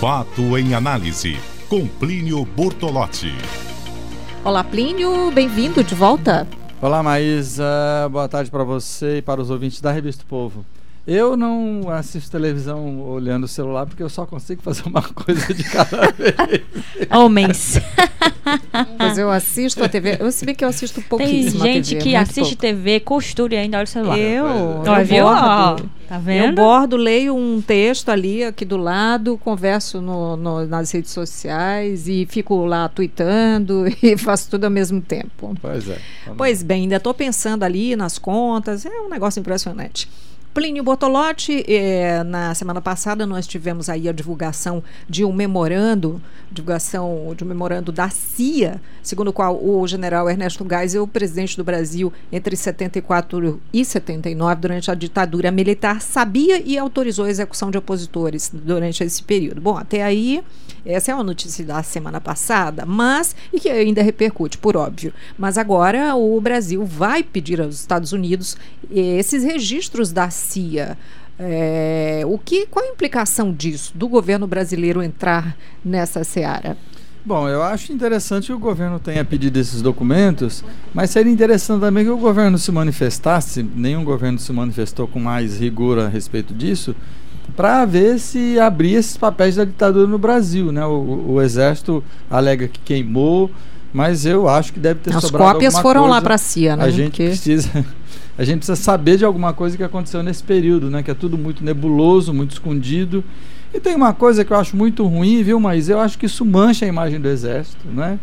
Fato em análise, com Plínio Bortolotti. Olá, Plínio, bem-vindo de volta. Olá, Maísa. Boa tarde para você e para os ouvintes da Revista Povo. Eu não assisto televisão olhando o celular porque eu só consigo fazer uma coisa de cada vez. Homens. Mas eu assisto a TV. Eu sei que eu assisto pouquíssimo Tem gente TV, que assiste pouco. TV, costura e ainda olha o celular. Eu, Ó, eu viu? Tá Eu vendo? bordo, leio um texto ali, aqui do lado, converso no- no- nas redes sociais e fico lá tweetando e faço tudo ao mesmo tempo. Pois é. Pois bem, ainda estou pensando ali nas contas, é um negócio impressionante. Plínio Bortolotti, eh, na semana passada nós tivemos aí a divulgação de um memorando, divulgação de um memorando da CIA, segundo o qual o general Ernesto Geisel, presidente do Brasil entre 74 e 79, durante a ditadura militar, sabia e autorizou a execução de opositores durante esse período. Bom, até aí, essa é uma notícia da semana passada, mas, e que ainda repercute, por óbvio. Mas agora o Brasil vai pedir aos Estados Unidos esses registros da CIA. É, o que, qual a implicação disso, do governo brasileiro entrar nessa seara? Bom, eu acho interessante que o governo tenha pedido esses documentos, mas seria interessante também que o governo se manifestasse, nenhum governo se manifestou com mais rigor a respeito disso, para ver se abria esses papéis da ditadura no Brasil. Né? O, o Exército alega que queimou, mas eu acho que deve ter As sobrado cópias foram lá para a CIA, né? A gente Porque- precisa a gente precisa saber de alguma coisa que aconteceu nesse período, né? Que é tudo muito nebuloso, muito escondido. E tem uma coisa que eu acho muito ruim, viu, mas eu acho que isso mancha a imagem do exército, né?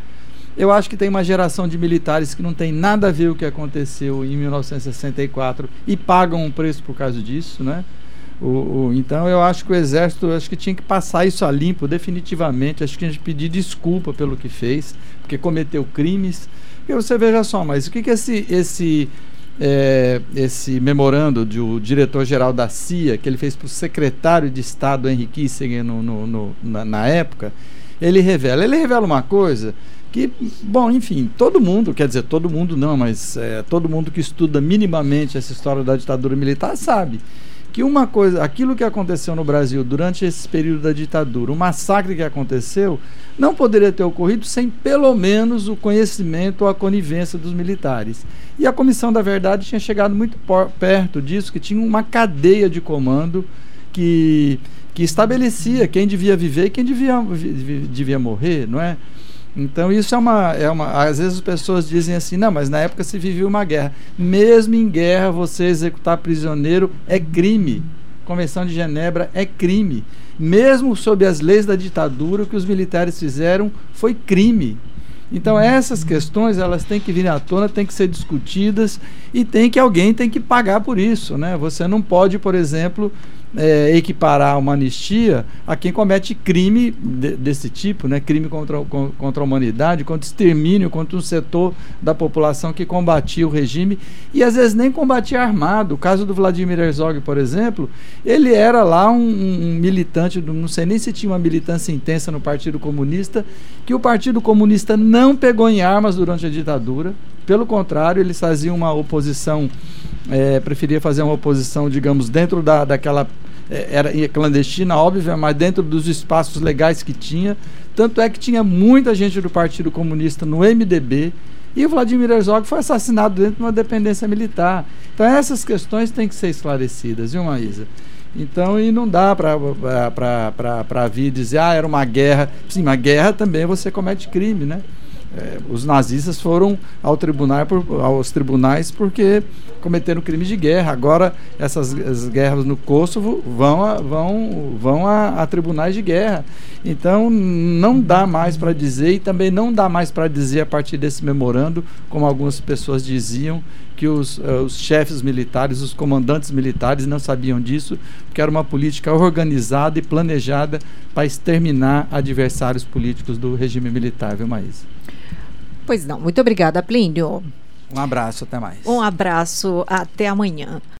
Eu acho que tem uma geração de militares que não tem nada a ver com o que aconteceu em 1964 e pagam um preço por causa disso, né? O, o- então eu acho que o exército acho que tinha que passar isso a limpo definitivamente. Acho que a gente pedir desculpa pelo que fez, porque cometeu crimes. E você veja só, mas o que, que esse esse é, esse memorando do diretor-geral da CIA, que ele fez para o secretário de Estado Henry Kissinger no, no- no- na, na época, ele revela. Ele revela uma coisa que, bom, enfim, todo mundo, quer dizer, todo mundo não, mas é, todo mundo que estuda minimamente essa história da ditadura militar sabe que uma coisa, aquilo que aconteceu no Brasil durante esse período da ditadura, o massacre que aconteceu, não poderia ter ocorrido sem pelo menos o conhecimento ou a conivência dos militares. E a Comissão da Verdade tinha chegado muito perto disso, que tinha uma cadeia de comando que, que estabelecia quem devia viver e quem devia, vi- vi- devia morrer, não é? Então isso é uma, é uma. Às vezes as pessoas dizem assim, não, mas na época se vivia uma guerra. Mesmo em guerra, você executar prisioneiro é crime. Convenção de Genebra é crime. Mesmo sob as leis da ditadura, o que os militares fizeram foi crime. Então essas questões elas têm que vir à tona, têm que ser discutidas e tem que alguém tem que pagar por isso, né? Você não pode, por exemplo, eh, equiparar uma anistia a quem comete crime de- desse tipo, né? Crime contra, contra a humanidade, contra extermínio, contra um setor da população que combatia o regime e às vezes nem combatia armado. O caso do Vladimir Herzog, por exemplo, ele era lá um, um militante, não sei nem se tinha uma militância intensa no Partido Comunista, que o Partido Comunista não pegou em armas durante a ditadura. Pelo contrário, eles faziam uma oposição, eh, preferia fazer uma oposição, digamos, dentro da, daquela. eh, era clandestina, óbvio, mas dentro dos espaços legais que tinha. Tanto é que tinha muita gente do Partido Comunista no MDB. E o Vladimir Herzog foi assassinado dentro de uma dependência militar. Então essas questões têm que ser esclarecidas, viu, Maísa? Então, e não dá para vir dizer, ah, era uma guerra. Sim, uma guerra também você comete crime, né? É, os nazistas foram ao tribunal por, aos tribunais porque cometeram crimes de guerra. Agora, essas as guerras no Kosovo vão a, vão, vão a, a tribunais de guerra. Então, não dá mais para dizer, e também não dá mais para dizer a partir desse memorando, como algumas pessoas diziam, que os, eh, os chefes militares, os comandantes militares não sabiam disso, porque era uma política organizada e planejada para exterminar adversários políticos do regime militar, viu, Maísa? Pois não, muito obrigada, Plínio. Um abraço, até mais. Um abraço, até amanhã.